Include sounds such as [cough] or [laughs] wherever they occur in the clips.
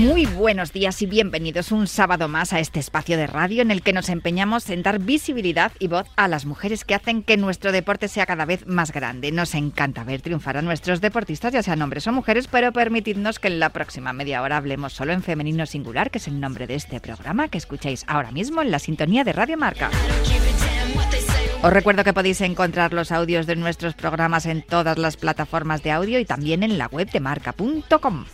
Muy buenos días y bienvenidos un sábado más a este espacio de radio en el que nos empeñamos en dar visibilidad y voz a las mujeres que hacen que nuestro deporte sea cada vez más grande. Nos encanta ver triunfar a nuestros deportistas, ya sean hombres o mujeres, pero permitidnos que en la próxima media hora hablemos solo en femenino singular, que es el nombre de este programa que escucháis ahora mismo en la sintonía de Radio Marca. Os recuerdo que podéis encontrar los audios de nuestros programas en todas las plataformas de audio y también en la web de marca.com.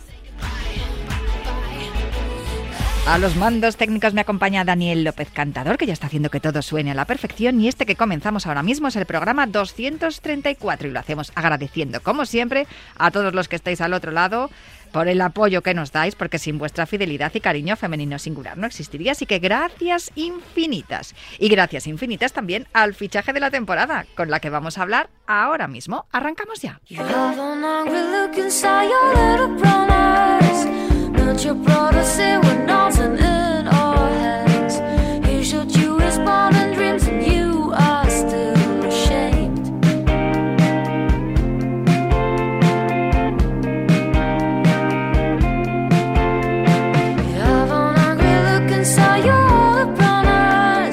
A los mandos técnicos me acompaña Daniel López Cantador, que ya está haciendo que todo suene a la perfección. Y este que comenzamos ahora mismo es el programa 234 y lo hacemos agradeciendo, como siempre, a todos los que estáis al otro lado por el apoyo que nos dais, porque sin vuestra fidelidad y cariño femenino singular no existiría. Así que gracias infinitas. Y gracias infinitas también al fichaje de la temporada, con la que vamos a hablar ahora mismo. Arrancamos ya.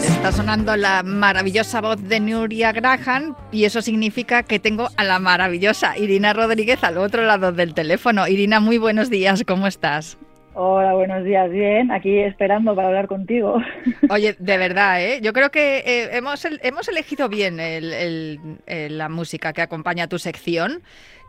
Está sonando la maravillosa voz de Nuria Graham y eso significa que tengo a la maravillosa Irina Rodríguez al otro lado del teléfono. Irina, muy buenos días, ¿cómo estás? Hola, buenos días, bien, aquí esperando para hablar contigo. [laughs] Oye, de verdad, ¿eh? yo creo que eh, hemos, hemos elegido bien la música que acompaña tu sección,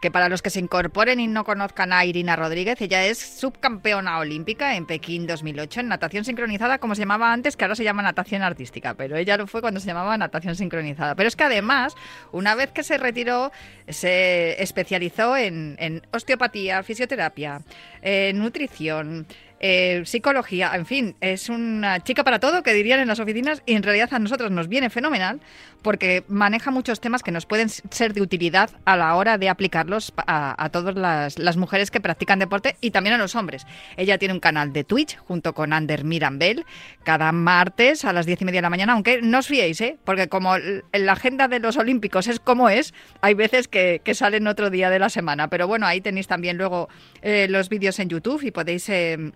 que para los que se incorporen y no conozcan a Irina Rodríguez, ella es subcampeona olímpica en Pekín 2008 en natación sincronizada, como se llamaba antes, que ahora se llama natación artística, pero ella lo fue cuando se llamaba natación sincronizada. Pero es que además, una vez que se retiró, se especializó en, osteopatía, fisioterapia, eh, nutrición, eh, psicología, en fin, es una chica para todo que dirían en las oficinas y en realidad a nosotros nos viene fenomenal porque maneja muchos temas que nos pueden ser de utilidad a la hora de aplicarlos a, todas las, mujeres que practican deporte y también a los hombres. Ella tiene un canal de Twitch junto con Ander Mirambel cada martes a las diez y media de la mañana, aunque no os fiéis, ¿eh? porque como la agenda de los Olímpicos es como es, hay veces que, salen otro día de la semana. Pero bueno, ahí tenéis también luego eh, los vídeos en YouTube y podéis... Eh,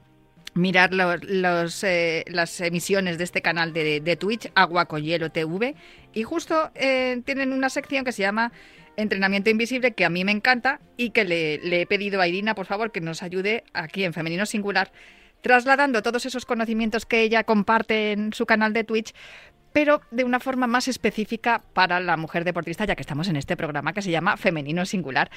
mirar los, eh, las emisiones de este canal de, de, Twitch, Agua con Hielo TV, y justo eh, tienen una sección que se llama Entrenamiento Invisible, que a mí me encanta y que le, le he pedido a Irina, por favor, que nos ayude aquí en Femenino Singular, trasladando todos esos conocimientos que ella comparte en su canal de Twitch, pero de una forma más específica para la mujer deportista, ya que estamos en este programa que se llama Femenino Singular.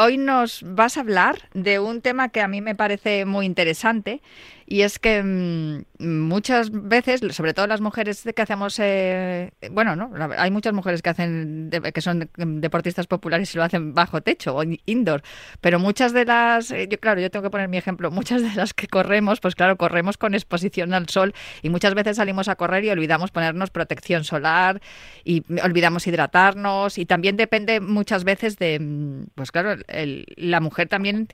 Hoy nos vas a hablar de un tema que a mí me parece muy interesante y es que mm, muchas veces, sobre todo las mujeres que hacemos, eh, bueno, no, hay muchas mujeres que hacen, que son deportistas populares y lo hacen bajo techo o indoor, pero muchas de las, eh, yo claro, yo tengo que poner mi ejemplo, muchas de las que corremos, pues claro, corremos con exposición al sol y muchas veces salimos a correr y olvidamos ponernos protección solar y olvidamos hidratarnos y también depende muchas veces de, mm, pues claro, la mujer también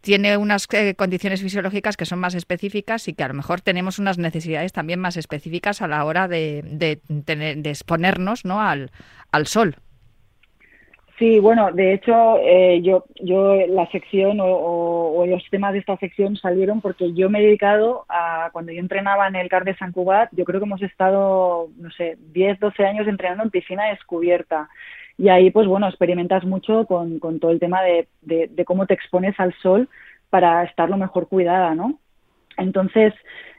tiene unas eh, condiciones fisiológicas que son más específicas y que a lo mejor tenemos unas necesidades también más específicas a la hora de, tener, de exponernos ¿no? al, al sol. Sí, bueno, de hecho, eh, yo, yo la sección o, los temas de esta sección salieron porque yo me he dedicado a, cuando yo entrenaba en el CAR de San Cubat, yo creo que hemos estado, no sé, 10, 12 años entrenando en piscina descubierta. Y ahí, pues bueno, experimentas mucho con, con todo el tema de, de, cómo te expones al sol para estar lo mejor cuidada, ¿no? Entonces,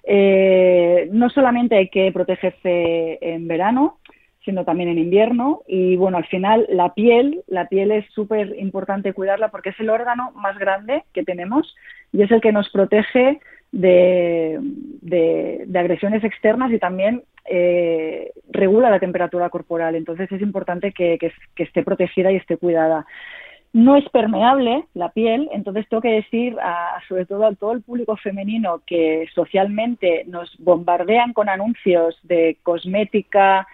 eh, no solamente hay que protegerse en verano, sino también en invierno. Y bueno, al final la piel, la piel es súper importante cuidarla porque es el órgano más grande que tenemos y es el que nos protege de, de, de agresiones externas y también eh, regula la temperatura corporal, entonces es importante que, esté protegida y esté cuidada. no es permeable la piel, entonces tengo que decir, sobre todo a todo el público femenino que socialmente nos bombardean con anuncios de cosmética,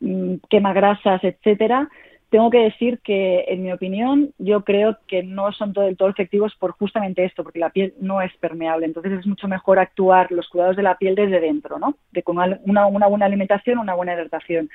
mm, quemagrasas, etcétera, tengo que decir que, en mi opinión, yo creo que no son todo, del todo efectivos por justamente esto, porque la piel no es permeable. Entonces es mucho mejor actuar los cuidados de la piel desde dentro, ¿no? De con una, una buena alimentación, una buena hidratación.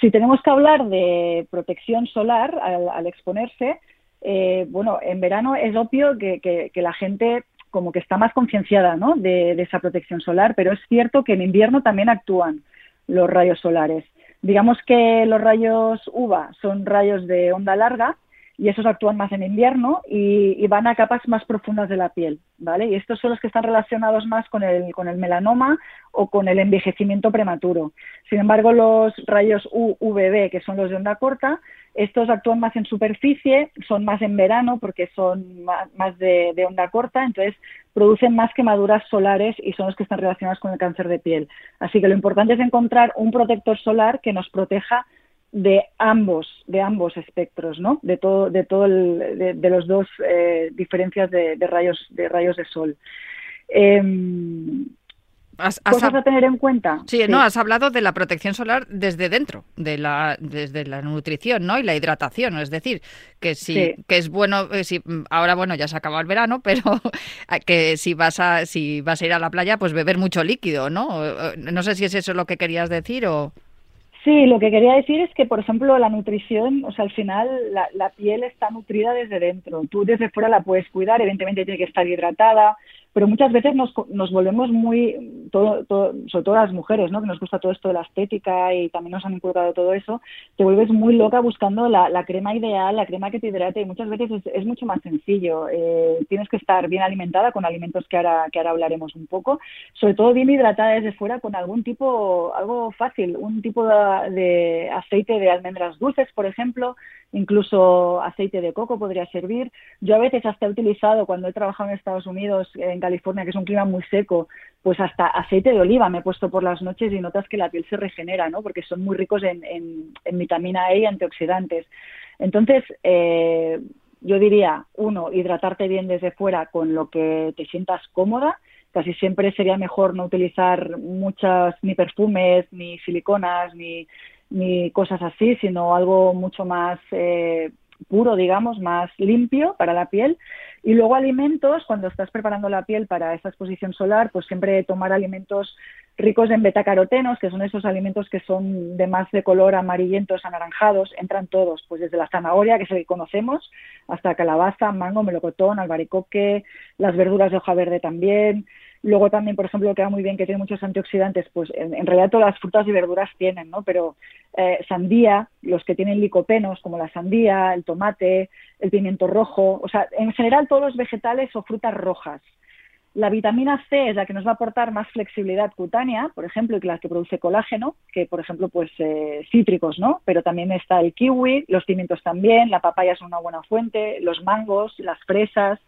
Si tenemos que hablar de protección solar al, exponerse, eh, bueno, en verano es obvio que, la gente como que está más concienciada ¿no? de, esa protección solar, pero es cierto que en invierno también actúan los rayos solares. Digamos que los rayos UVA son rayos de onda larga y esos actúan más en invierno y, van a capas más profundas de la piel, ¿vale? Y estos son los que están relacionados más con el, con el melanoma o con el envejecimiento prematuro. Sin embargo, los rayos UVB, que son los de onda corta, estos actúan más en superficie, son más en verano porque son más, de, onda corta, entonces producen más quemaduras solares y son los que están relacionados con el cáncer de piel. Así que lo importante es encontrar un protector solar que nos proteja de ambos, de ambos espectros, ¿no? De todo, de todo el, de, los dos eh, diferencias de, rayos, de rayos de sol. Em, Has, cosas a tener en cuenta. Sí, no, has hablado de la protección solar desde dentro, de la, desde la nutrición, ¿no? Y la hidratación, es decir, que sí, que es bueno, eh, si, ahora bueno, ya se ha acabado el verano, [laughs] pero que si vas a, si vas a ir a la playa, pues beber mucho líquido, ¿no? No sé si es eso lo que querías decir o. Sí, lo que quería decir es que, por ejemplo, la nutrición, o sea, al final la, la piel está nutrida desde dentro. Tú desde fuera la puedes cuidar, evidentemente tiene que estar hidratada, pero muchas veces nos, nos volvemos muy, todo, sobre todo las mujeres, ¿no? que nos gusta todo esto de la estética y también nos han inculcado todo eso, te vuelves muy loca buscando la, crema ideal, la crema que te hidrate y muchas veces es, mucho más sencillo. Eh, tienes que estar bien alimentada con alimentos que ahora, que ahora hablaremos un poco, sobre todo bien hidratada desde fuera con algún tipo, algo fácil, un tipo de aceite de almendras dulces, por ejemplo, incluso aceite de coco podría servir. Yo a veces hasta he utilizado, cuando he trabajado en Estados Unidos, en California, que es un clima muy seco, pues hasta aceite de oliva me he puesto por las noches y notas que la piel se regenera, ¿no? Porque son muy ricos en, vitamina E y antioxidantes. Entonces, eh, yo diría, uno, hidratarte bien desde fuera con lo que te sientas cómoda. Casi siempre sería mejor no utilizar muchas ni perfumes, ni siliconas, ni ni cosas así, sino algo mucho más eh, puro, digamos, más limpio para la piel. Y luego alimentos, cuando estás preparando la piel para esta exposición solar, pues siempre tomar alimentos ricos en betacarotenos, que son esos alimentos que son de más de color amarillentos, anaranjados, entran todos, pues desde la zanahoria, que es el que conocemos, hasta calabaza, mango, melocotón, albaricoque, las verduras de hoja verde también, Luego también, por ejemplo, queda muy bien que tiene muchos antioxidantes, pues en, realidad todas las frutas y verduras tienen, ¿no? Pero eh, sandía, los que tienen licopenos, como la sandía, el tomate, el pimiento rojo, o sea, en general todos los vegetales o frutas rojas. La vitamina C es la que nos va a aportar más flexibilidad cutánea, por ejemplo, y la que produce colágeno, que por ejemplo, pues eh, cítricos, ¿no? Pero también está el kiwi, los pimientos también, la papaya es una buena fuente, los mangos, las fresas,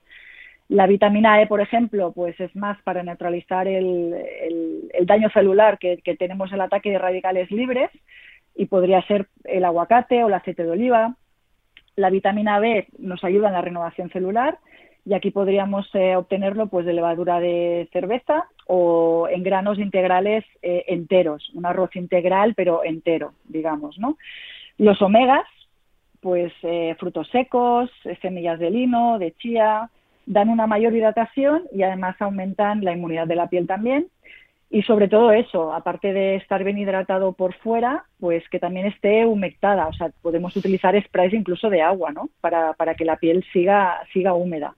la vitamina E, por ejemplo, pues es más para neutralizar el, daño celular que, tenemos el ataque de radicales libres y podría ser el aguacate o el aceite de oliva. La vitamina B nos ayuda en la renovación celular y aquí podríamos eh, obtenerlo pues de levadura de cerveza o en granos integrales eh, enteros, un arroz integral pero entero, digamos, ¿no? Los omegas, pues eh, frutos secos, semillas de lino, de chía, dan una mayor hidratación y además aumentan la inmunidad de la piel también. Y sobre todo eso, aparte de estar bien hidratado por fuera, pues que también esté humectada. O sea, podemos utilizar sprays incluso de agua, ¿no? Para, para que la piel siga, siga húmeda.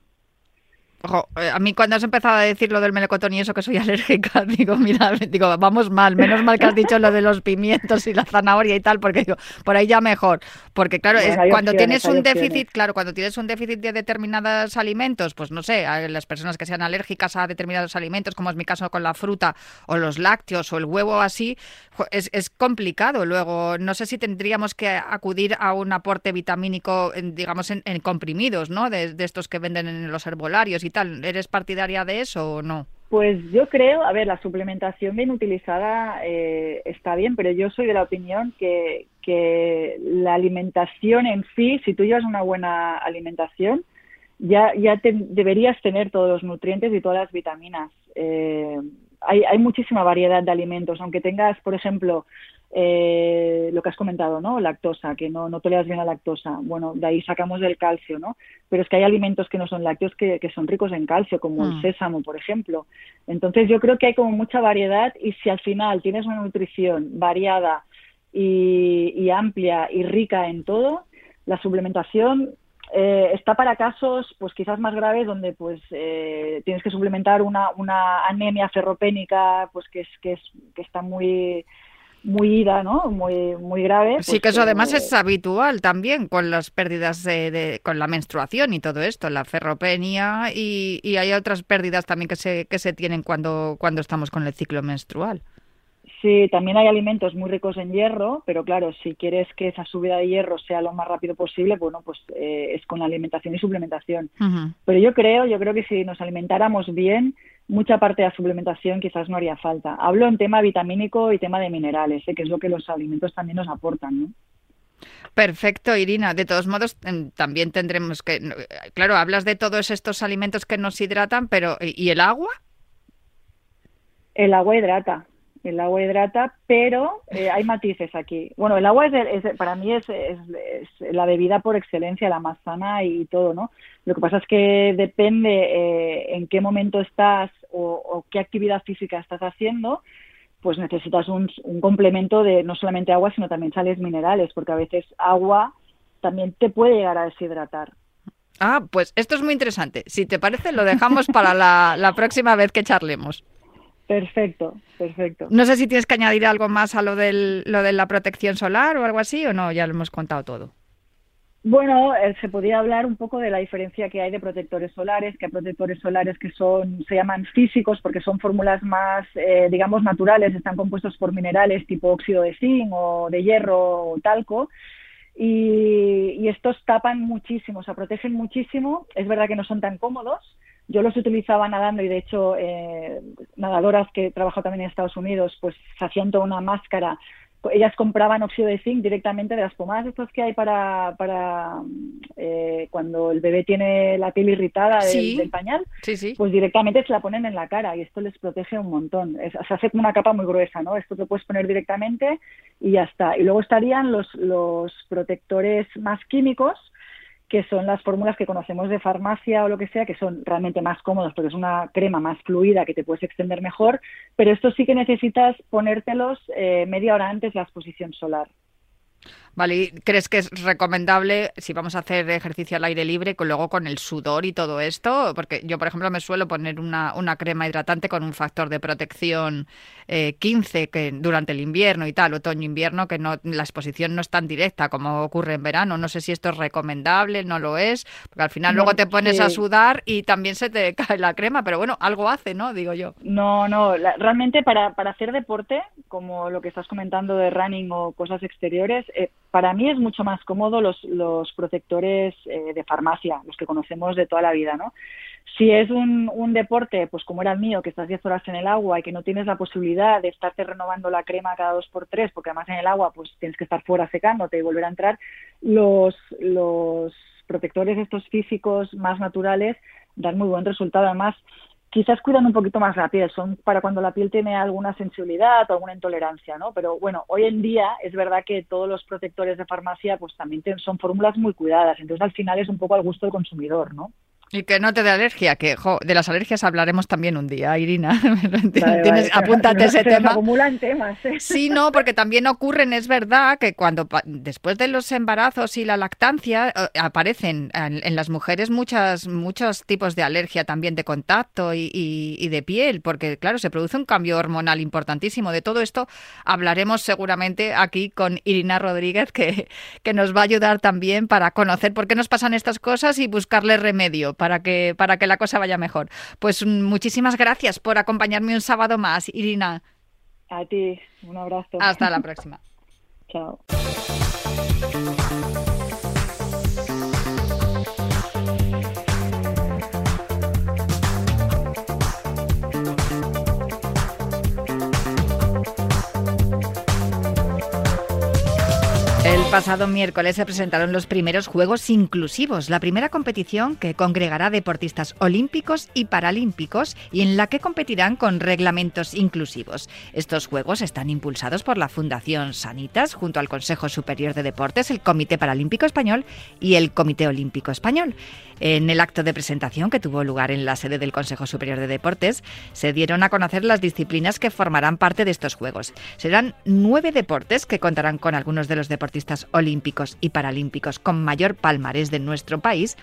Eh, a mí cuando has empezado a decir lo del melocotón y eso que soy [laughs] alérgica, digo, mira, digo, vamos mal, menos mal que has dicho lo de los pimientos y la zanahoria y tal, porque digo, por ahí ya mejor. Porque claro, es, cuando tienes un déficit, claro, cuando tienes un déficit de determinados alimentos, pues no sé, a las personas que sean alérgicas a determinados alimentos, como es mi caso con la fruta o los lácteos o el huevo así, es, es complicado. Luego, no sé si tendríamos que acudir a un aporte vitamínico, digamos, en, comprimidos, ¿no? De, de estos que venden en los herbolarios y ¿Eres partidaria de eso o no? Pues yo creo, a ver, la suplementación bien utilizada eh, está bien, pero yo soy de la opinión que, que la alimentación en sí, si tú llevas una buena alimentación, ya, ya te, deberías tener todos los nutrientes y todas las vitaminas. Eh, hay, hay muchísima variedad de alimentos, aunque tengas, por ejemplo, eh, lo que has comentado, ¿no? Lactosa, que no, no toleras bien la lactosa. Bueno, de ahí sacamos el calcio, ¿no? Pero es que hay alimentos que no son lácteos que, que son ricos en calcio, como el Mm. sésamo, por ejemplo. Entonces yo creo que hay como mucha variedad y si al final tienes una nutrición variada y, y amplia y rica en todo, la suplementación eh, está para casos pues quizás más graves donde pues eh, tienes que suplementar una, una anemia ferropénica pues que es que es que está muy muy ida, ¿no? Muy muy grave. Sí, pues, que eso además eh, es habitual también con las pérdidas de, de- con la menstruación y todo esto, la ferropenia y, y hay otras pérdidas también que se, que se tienen cuando, cuando estamos con el ciclo menstrual. Sí, también hay alimentos muy ricos en hierro, pero claro, si quieres que esa subida de hierro sea lo más rápido posible, bueno, pues eh, es con la alimentación y suplementación. Pero yo creo, yo creo que si nos alimentáramos bien, mucha parte de la suplementación quizás no haría falta. Hablo en tema vitamínico y tema de minerales, ¿eh? que es lo que los alimentos también nos aportan, ¿no? Perfecto, Irina. De todos modos, em, también tendremos que... eh, Claro, hablas de todos estos alimentos que nos hidratan, pero ¿y y el agua? El agua hidrata, el agua hidrata, pero eh, hay matices aquí. Bueno, el agua es, es- para mí es, la bebida por excelencia, la más sana y todo, ¿no? Lo que pasa es que depende eh, en qué momento estás o, qué actividad física estás haciendo, pues necesitas un, un complemento de no solamente agua, sino también sales minerales, porque a veces agua también te puede llegar a deshidratar. Ah, pues esto es muy interesante. Si te parece, lo dejamos para la próxima vez que charlemos. Perfecto, perfecto. No sé si tienes que añadir algo más a lo, del, lo de la protección solar o algo así, o no, ya lo hemos contado todo. Bueno, eh, se podía hablar un poco de la diferencia que hay de protectores solares, que hay protectores solares que son, se llaman físicos porque son fórmulas más, eh, digamos, naturales, están compuestos por minerales tipo óxido de zinc o de hierro o talco, y, y estos tapan muchísimo, o sea, protegen muchísimo. Es verdad que no son tan cómodos. Yo los utilizaba nadando y de hecho eh, nadadoras que he trabajado también en Estados Unidos, pues se hacían toda una máscara ellas compraban óxido de zinc directamente de las pomadas estas que hay para, para eh, cuando el bebé tiene la piel irritada del, Sí. del pañal, Sí, sí. pues directamente se la ponen en la cara y esto les protege un montón. Es- se hace como una capa muy gruesa, ¿no? Esto te puedes poner directamente y ya está. Y luego estarían los, los protectores más químicos, que son las fórmulas que conocemos de farmacia o lo que sea, que son realmente más cómodos porque es una crema más fluida que te puedes extender mejor, pero esto sí que necesitas ponértelos eh, media hora antes de la exposición solar. Vale, ¿y ¿crees que es recomendable si vamos a hacer ejercicio al aire libre, con, luego con el sudor y todo esto? Porque yo, por ejemplo, me suelo poner una, una crema hidratante con un factor de protección eh, 15 que durante el invierno y tal, otoño-invierno, que no la exposición no es tan directa como ocurre en verano. No sé si esto es recomendable, no lo es, porque al final No, luego te pones a sí. sudar y también se te [laughs] cae la crema, pero bueno, algo hace, ¿no? Digo yo. No, no, la- realmente para, para hacer deporte, como lo que estás comentando de running o cosas exteriores, eh, para mí es mucho más cómodo los, los protectores eh, de farmacia, los que conocemos de toda la vida, ¿no? Si es un, un deporte, pues como era el mío, que estás 10 horas en el agua y que no tienes la posibilidad de estarte renovando la crema cada dos por tres, porque además en el agua pues tienes que estar fuera secándote y volver a entrar, los, los protectores estos físicos más naturales dan muy buen resultado. Además, quizás cuidan un poquito más la piel, son para cuando la piel tiene alguna sensibilidad o alguna intolerancia, ¿no? Pero bueno, hoy en día es verdad que todos los protectores de farmacia pues también son fórmulas muy cuidadas, entonces al final es un poco al gusto del consumidor, ¿no? Y que no te dé alergia, que jo, de las alergias hablaremos también un día, Irina. [laughs] Vale, Tienes- vale. apúntate ese Se tema. acumulan temas, ¿eh? Sí, no, porque también ocurren, es verdad, que cuando después de los embarazos y la lactancia eh, aparecen en, en las mujeres muchas muchos tipos de alergia también de contacto y, y- y de piel, porque claro, se produce un cambio hormonal importantísimo. De todo esto hablaremos seguramente aquí con Irina Rodríguez, que, que nos va a ayudar también para conocer por qué nos pasan estas cosas y buscarle remedio para que, para que la cosa vaya mejor. Pues mm, muchísimas gracias por acompañarme un sábado más, Irina. A ti, un abrazo. Hasta la [laughs] próxima. Chao. Pasado miércoles se presentaron los primeros Juegos Inclusivos, la primera competición que congregará deportistas olímpicos y paralímpicos y en la que competirán con reglamentos inclusivos. Estos Juegos están impulsados por la Fundación Sanitas junto al Consejo Superior de Deportes, el Comité Paralímpico Español y el Comité Olímpico Español. En el acto de presentación que tuvo lugar en la sede del Consejo Superior de Deportes, se dieron a conocer las disciplinas que formarán parte de estos Juegos. Serán nueve deportes que contarán con algunos de los deportistas olímpicos y paralímpicos con mayor palmarés de nuestro país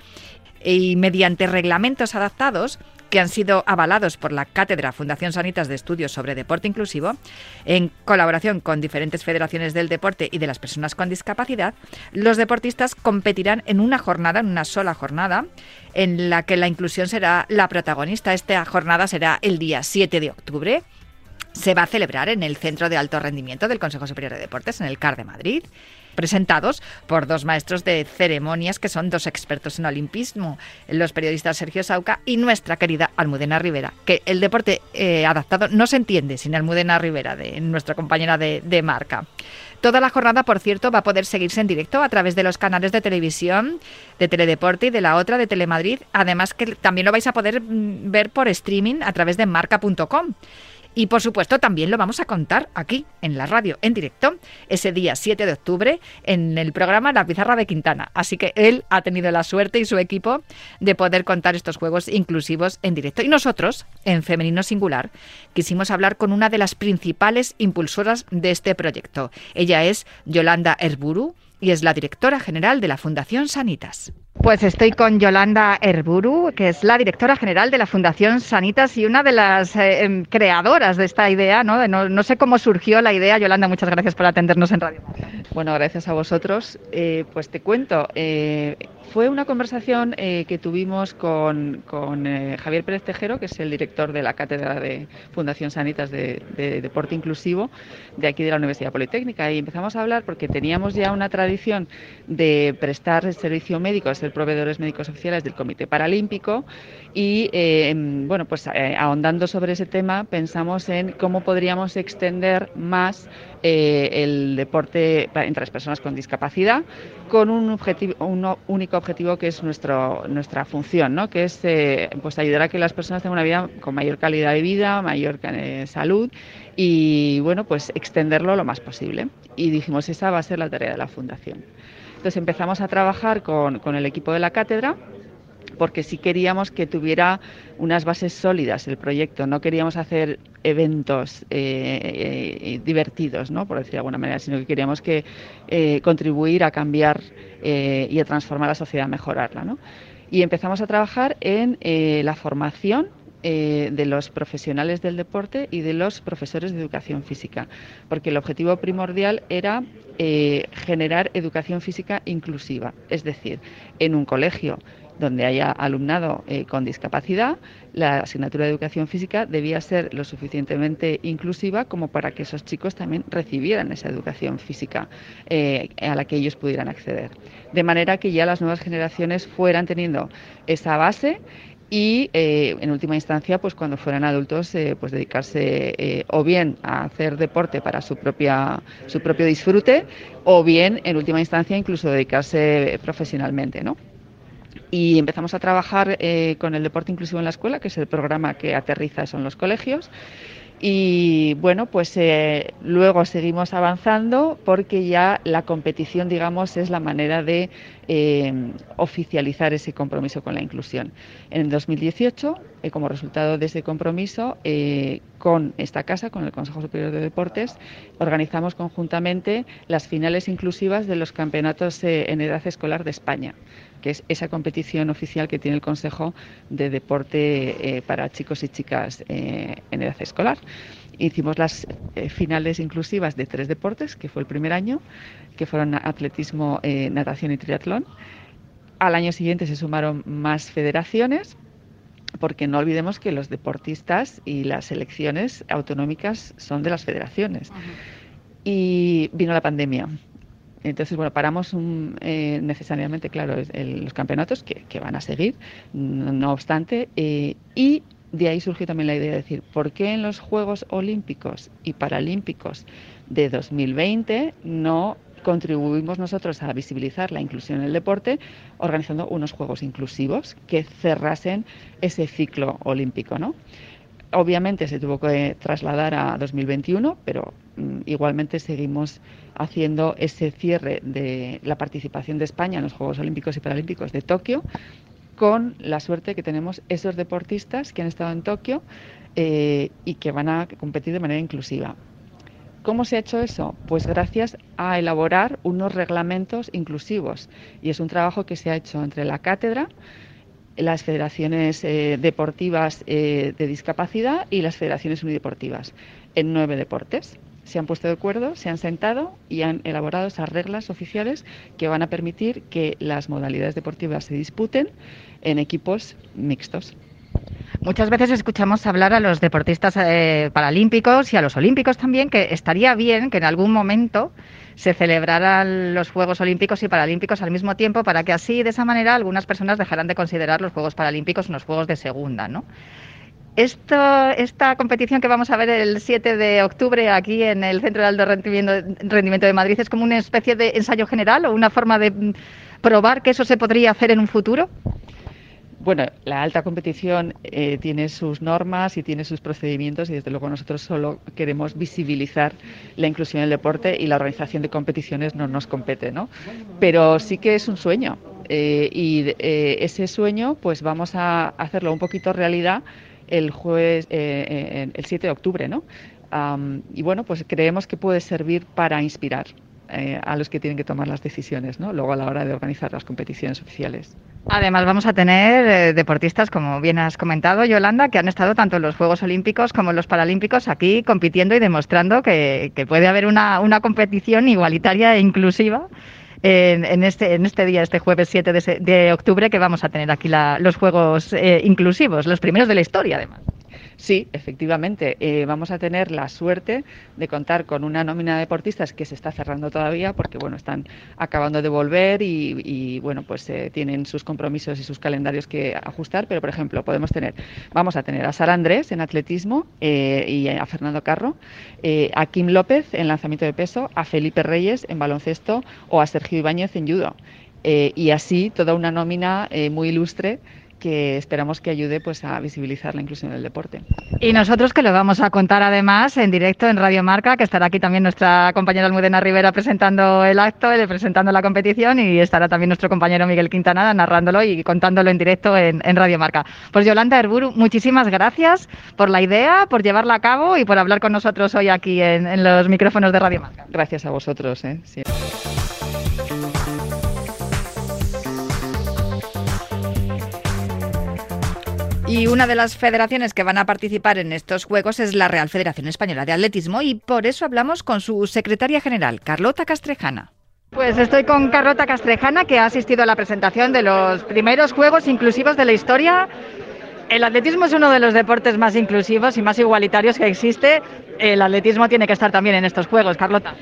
y mediante reglamentos adaptados que han sido avalados por la Cátedra Fundación Sanitas de Estudios sobre Deporte Inclusivo, en colaboración con diferentes federaciones del deporte y de las personas con discapacidad, los deportistas competirán en una jornada, en una sola jornada, en la que la inclusión será la protagonista. Esta jornada será el día 7 de octubre. Se va a celebrar en el Centro de Alto Rendimiento del Consejo Superior de Deportes, en el CAR de Madrid presentados por dos maestros de ceremonias que son dos expertos en olimpismo, los periodistas Sergio Sauca y nuestra querida Almudena Rivera, que el deporte eh, adaptado no se entiende sin Almudena Rivera, de, nuestra compañera de, de marca. Toda la jornada, por cierto, va a poder seguirse en directo a través de los canales de televisión de Teledeporte y de la otra de Telemadrid. Además que también lo vais a poder mm, ver por streaming a través de marca.com. Y por supuesto también lo vamos a contar aquí en la radio en directo ese día 7 de octubre en el programa La Pizarra de Quintana. Así que él ha tenido la suerte y su equipo de poder contar estos juegos inclusivos en directo. Y nosotros, en Femenino Singular, quisimos hablar con una de las principales impulsoras de este proyecto. Ella es Yolanda Herburu y es la directora general de la Fundación Sanitas. Pues estoy con Yolanda Herburu, que es la directora general de la Fundación Sanitas y una de las eh, em, creadoras de esta idea. ¿no? ¿no? sé cómo surgió la idea. Yolanda, muchas gracias por atendernos en radio. Bueno, gracias a vosotros. Eh, pues te cuento. Eh, fue una conversación que tuvimos con, Javier Pérez Tejero, que es el director de la Cátedra de Fundación Sanitas de, de, Deporte Inclusivo de aquí de la Universidad Politécnica. Y empezamos a hablar porque teníamos ya una tradición de prestar el servicio médico, proveedores médicos oficiales del Comité Paralímpico y eh, bueno, pues eh, ahondando sobre ese tema pensamos en cómo podríamos extender más eh, el deporte entre las personas con discapacidad con un objetivo, un único objetivo que es nuestro, nuestra función, ¿no? que es pues ayudar a que las personas tengan una vida con mayor calidad de vida, mayor salud y bueno, pues extenderlo lo más posible. Y dijimos, esa va a ser la tarea de la fundación. Entonces empezamos a trabajar con, el equipo de la cátedra porque sí queríamos que tuviera unas bases sólidas el proyecto, no queríamos hacer eventos eh, eh, divertidos, ¿no? por decir de alguna manera, sino que queríamos que eh, contribuir a cambiar y a transformar la sociedad, a mejorarla. Y empezamos a trabajar en la formación eh, de los profesionales del deporte y de los profesores de educación física, porque el objetivo primordial era eh, generar educación física inclusiva, es decir, en un colegio donde haya alumnado eh, con discapacidad, la asignatura de educación física debía ser lo suficientemente inclusiva como para que esos chicos también recibieran esa educación física a la que ellos pudieran acceder. De manera que ya las nuevas generaciones fueran teniendo esa base y eh, en última instancia pues cuando fueran adultos eh, pues dedicarse eh, o bien a hacer deporte para su propia su propio disfrute o bien en última instancia incluso dedicarse profesionalmente ¿no? Y empezamos a trabajar con el deporte inclusivo en la escuela que es el programa que aterriza eso en los colegios y bueno, pues eh, luego seguimos avanzando porque ya la competición, digamos, es la manera de eh, oficializar ese compromiso con la inclusión. En el 2018, eh, como resultado de ese compromiso, con esta casa, con el Consejo Superior de Deportes, organizamos conjuntamente las finales inclusivas de los campeonatos en edad escolar de España que es esa competición oficial que tiene el Consejo de Deporte eh, para chicos y chicas eh, en edad escolar. Hicimos las eh, finales inclusivas de tres deportes, que fue el primer año, que fueron atletismo, natación y triatlón. Al año siguiente se sumaron más federaciones, porque no olvidemos que los deportistas y las selecciones autonómicas son de las federaciones. Y vino la pandemia entonces, bueno, paramos eh, necesariamente, claro, los campeonatos que, van a seguir, no, obstante, eh, y de ahí surgió también la idea de decir, ¿por qué en los Juegos Olímpicos y Paralímpicos de 2020 no contribuimos nosotros a visibilizar la inclusión en el deporte organizando unos Juegos inclusivos que cerrasen ese ciclo olímpico, ¿no? Obviamente se tuvo que trasladar a 2021, pero mm, igualmente seguimos haciendo ese cierre de la participación de España en los Juegos Olímpicos y Paralímpicos de Tokio, con la suerte que tenemos esos deportistas que han estado en Tokio eh, y que van a competir de manera inclusiva. ¿Cómo se ha hecho eso? Pues gracias a elaborar unos reglamentos inclusivos. Y es un trabajo que se ha hecho entre la cátedra, las federaciones eh, deportivas eh, de discapacidad y las federaciones unideportivas en nueve deportes. Se han puesto de acuerdo, se han sentado y han elaborado esas reglas oficiales que van a permitir que las modalidades deportivas se disputen en equipos mixtos. Muchas veces escuchamos hablar a los deportistas eh, paralímpicos y a los olímpicos también que estaría bien que en algún momento se celebraran los Juegos Olímpicos y Paralímpicos al mismo tiempo para que así, de esa manera, algunas personas dejaran de considerar los Juegos Paralímpicos unos Juegos de segunda, ¿no? Esto, esta competición que vamos a ver el 7 de octubre aquí en el Centro de Alto Rendimiento de Madrid es como una especie de ensayo general o una forma de mm, probar que eso se podría hacer en un futuro. Bueno, la alta competición eh, tiene sus normas y tiene sus procedimientos y desde luego nosotros solo queremos visibilizar la inclusión en el deporte y la organización de competiciones no nos compete, ¿no? Pero sí que es un sueño eh, y eh, ese sueño pues vamos a hacerlo un poquito realidad el jueves, el 7 de octubre, ¿no? y bueno, pues creemos que puede servir para inspirar a los que tienen que tomar las decisiones, ¿no? Luego a la hora de organizar las competiciones oficiales. Además vamos a tener eh, deportistas, como bien has comentado, Yolanda, que han estado tanto en los Juegos Olímpicos como en los Paralímpicos aquí compitiendo y demostrando que, puede haber una, competición igualitaria e inclusiva en, este, en este día, este jueves 7 de, octubre, que vamos a tener aquí los Juegos eh, inclusivos, los primeros de la historia además. Sí, efectivamente. Eh, vamos a tener la suerte de contar con una nómina de deportistas que se está cerrando todavía porque bueno están acabando de volver y, bueno pues eh, tienen sus compromisos y sus calendarios que ajustar. Pero por ejemplo podemos tener, vamos a tener a Sara Andrés en atletismo eh, y a Fernando Carro, a Kim López en lanzamiento de peso, a Felipe Reyes en baloncesto o a Sergio Ibáñez en judo. y así toda una nómina muy ilustre que esperamos que ayude pues a visibilizar la inclusión del deporte. Y nosotros que lo vamos a contar además en directo en Radio Marca, que estará aquí también nuestra compañera Almudena Rivera presentando el acto, presentando la competición y estará también nuestro compañero Miguel Quintanada narrándolo y contándolo en directo en, Radio Marca. Pues Yolanda Herburu, muchísimas gracias por la idea, por llevarla a cabo y por hablar con nosotros hoy aquí en, los micrófonos de Radio Marca. Gracias a vosotros. ¿eh? Y una de las federaciones que van a participar en estos Juegos es la Real Federación Española de Atletismo y por eso hablamos con su secretaria general, Carlota Castrejana. Pues estoy con Carlota Castrejana, que ha asistido a la presentación de los primeros Juegos Inclusivos de la historia. El atletismo es uno de los deportes más inclusivos y más igualitarios que existe. El atletismo tiene que estar también en estos Juegos, Carlota.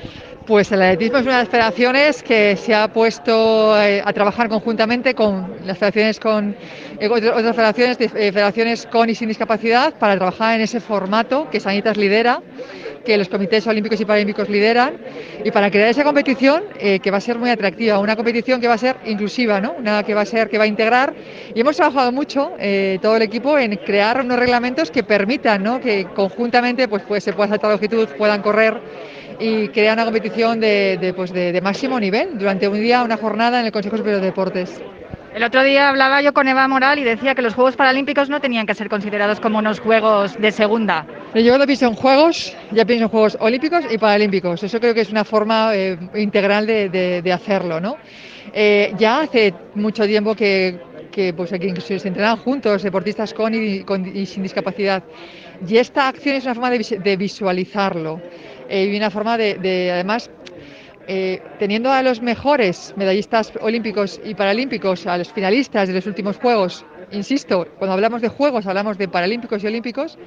Pues el atletismo es una de las federaciones que se ha puesto eh, a trabajar conjuntamente con las federaciones con eh, otras federaciones, eh, federaciones con y sin discapacidad para trabajar en ese formato que Sanitas lidera, que los comités olímpicos y paralímpicos lideran y para crear esa competición que va a ser muy atractiva, una competición que va a ser inclusiva, ¿no? Una que va a ser que va a integrar y hemos trabajado mucho todo el equipo en crear unos reglamentos que permitan, ¿no? Que conjuntamente pues, pues se pueda saltar longitud, puedan correr y crea una competición de, pues de, máximo nivel durante un día, una jornada en el Consejo Superior de Deportes. El otro día hablaba yo con Eva Moral y decía que los Juegos Paralímpicos no tenían que ser considerados como unos Juegos de segunda. Yo cuando pienso en Juegos, ya pienso en Juegos Olímpicos y Paralímpicos. Eso creo que es una forma eh, integral de, hacerlo. ¿no? Eh, ya hace mucho tiempo que, que, pues, se entrenan juntos deportistas con y, con y, sin discapacidad. Y esta acción es una forma de visualizarlo. Eh, y una forma de, además, eh, teniendo a los mejores medallistas olímpicos y paralímpicos, a los finalistas de los últimos Juegos, insisto, cuando hablamos de Juegos hablamos de paralímpicos y olímpicos,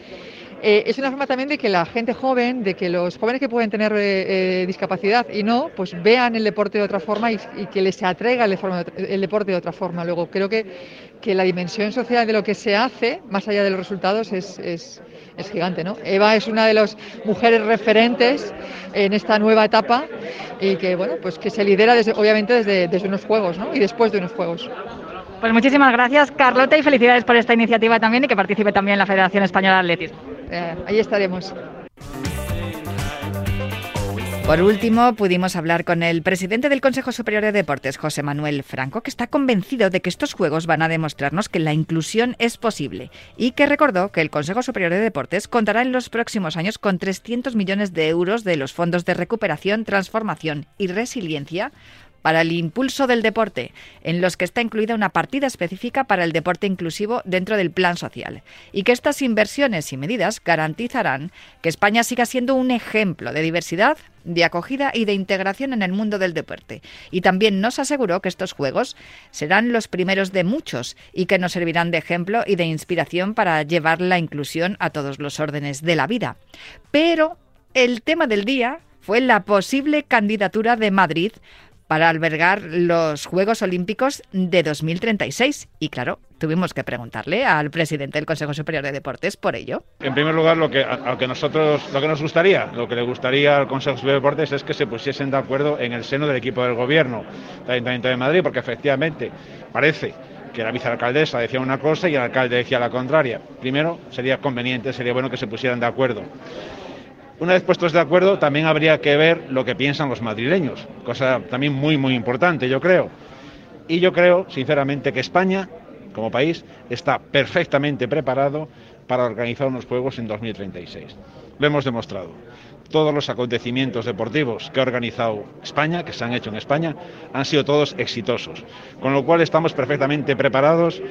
eh, es una forma también de que la gente joven, de que los jóvenes que pueden tener eh, discapacidad y no, pues vean el deporte de otra forma y, que les atraiga el, el, deporte de otra forma. Luego, creo que, que la dimensión social de lo que se hace, más allá de los resultados, es, es, es gigante. ¿no? Eva es una de las mujeres referentes en esta nueva etapa y que, bueno, pues que se lidera desde, obviamente desde, desde unos juegos ¿no? y después de unos juegos. Pues muchísimas gracias, Carlota, y felicidades por esta iniciativa también y que participe también la Federación Española de Atletismo. Eh, ahí estaremos. Por último, pudimos hablar con el presidente del Consejo Superior de Deportes, José Manuel Franco, que está convencido de que estos Juegos van a demostrarnos que la inclusión es posible y que recordó que el Consejo Superior de Deportes contará en los próximos años con 300 millones de euros de los fondos de recuperación, transformación y resiliencia para el impulso del deporte, en los que está incluida una partida específica para el deporte inclusivo dentro del plan social, y que estas inversiones y medidas garantizarán que España siga siendo un ejemplo de diversidad, de acogida y de integración en el mundo del deporte. Y también nos aseguró que estos Juegos serán los primeros de muchos y que nos servirán de ejemplo y de inspiración para llevar la inclusión a todos los órdenes de la vida. Pero el tema del día fue la posible candidatura de Madrid para albergar los Juegos Olímpicos de 2036. Y claro, tuvimos que preguntarle al presidente del Consejo Superior de Deportes por ello. En primer lugar, lo que, a, que nosotros, lo que nos gustaría, lo que le gustaría al Consejo Superior de Deportes es que se pusiesen de acuerdo en el seno del equipo del gobierno del Ayuntamiento de Madrid, porque efectivamente parece que la vicealcaldesa decía una cosa y el alcalde decía la contraria. Primero, sería conveniente, sería bueno que se pusieran de acuerdo. Una vez puestos de acuerdo, también habría que ver lo que piensan los madrileños, cosa también muy, muy importante, yo creo. Y yo creo, sinceramente, que España, como país, está perfectamente preparado para organizar unos Juegos en 2036. Lo hemos demostrado. Todos los acontecimientos deportivos que ha organizado España, que se han hecho en España, han sido todos exitosos. Con lo cual estamos perfectamente preparados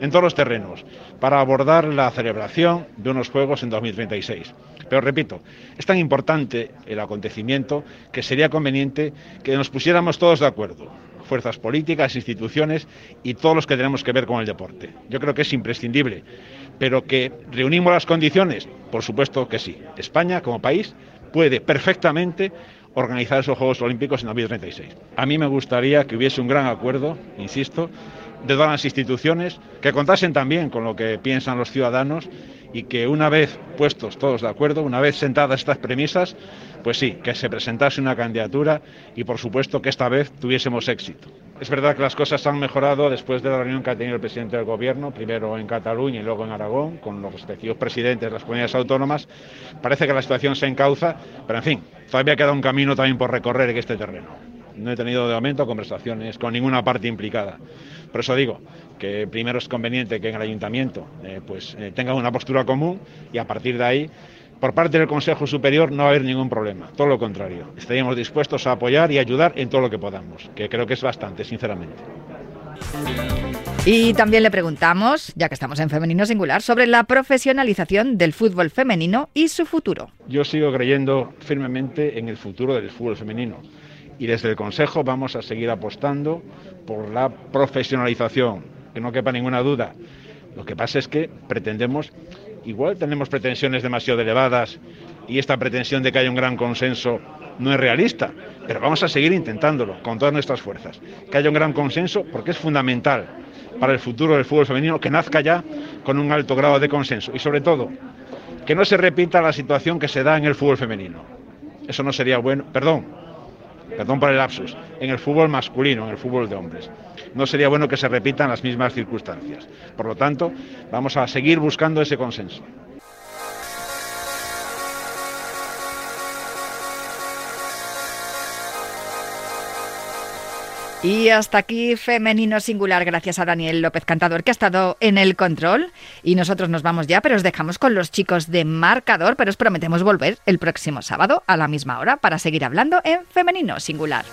en todos los terrenos para abordar la celebración de unos Juegos en 2036. Pero repito, es tan importante el acontecimiento que sería conveniente que nos pusiéramos todos de acuerdo, fuerzas políticas, instituciones y todos los que tenemos que ver con el deporte. Yo creo que es imprescindible, pero que reunimos las condiciones, por supuesto que sí. España como país puede perfectamente organizar esos Juegos Olímpicos en 2036. A mí me gustaría que hubiese un gran acuerdo, insisto, de todas las instituciones, que contasen también con lo que piensan los ciudadanos y que una vez puestos todos de acuerdo, una vez sentadas estas premisas, pues sí, que se presentase una candidatura y por supuesto que esta vez tuviésemos éxito. Es verdad que las cosas han mejorado después de la reunión que ha tenido el presidente del Gobierno, primero en Cataluña y luego en Aragón, con los respectivos presidentes de las comunidades autónomas. Parece que la situación se encauza, pero en fin, todavía queda un camino también por recorrer en este terreno. No he tenido de momento conversaciones con ninguna parte implicada. Por eso digo que primero es conveniente que en el ayuntamiento eh, pues, eh, tengan una postura común y a partir de ahí por parte del Consejo Superior no va a haber ningún problema, todo lo contrario. Estaríamos dispuestos a apoyar y ayudar en todo lo que podamos, que creo que es bastante, sinceramente. Y también le preguntamos, ya que estamos en femenino singular, sobre la profesionalización del fútbol femenino y su futuro. Yo sigo creyendo firmemente en el futuro del fútbol femenino y desde el Consejo vamos a seguir apostando por la profesionalización, que no quepa ninguna duda. Lo que pasa es que pretendemos, igual tenemos pretensiones demasiado elevadas y esta pretensión de que haya un gran consenso no es realista, pero vamos a seguir intentándolo con todas nuestras fuerzas. Que haya un gran consenso porque es fundamental para el futuro del fútbol femenino que nazca ya con un alto grado de consenso y sobre todo que no se repita la situación que se da en el fútbol femenino. Eso no sería bueno, perdón, perdón por el lapsus, en el fútbol masculino, en el fútbol de hombres. No sería bueno que se repitan las mismas circunstancias. Por lo tanto, vamos a seguir buscando ese consenso. Y hasta aquí Femenino Singular, gracias a Daniel López Cantador, que ha estado en el control. Y nosotros nos vamos ya, pero os dejamos con los chicos de Marcador, pero os prometemos volver el próximo sábado a la misma hora para seguir hablando en Femenino Singular.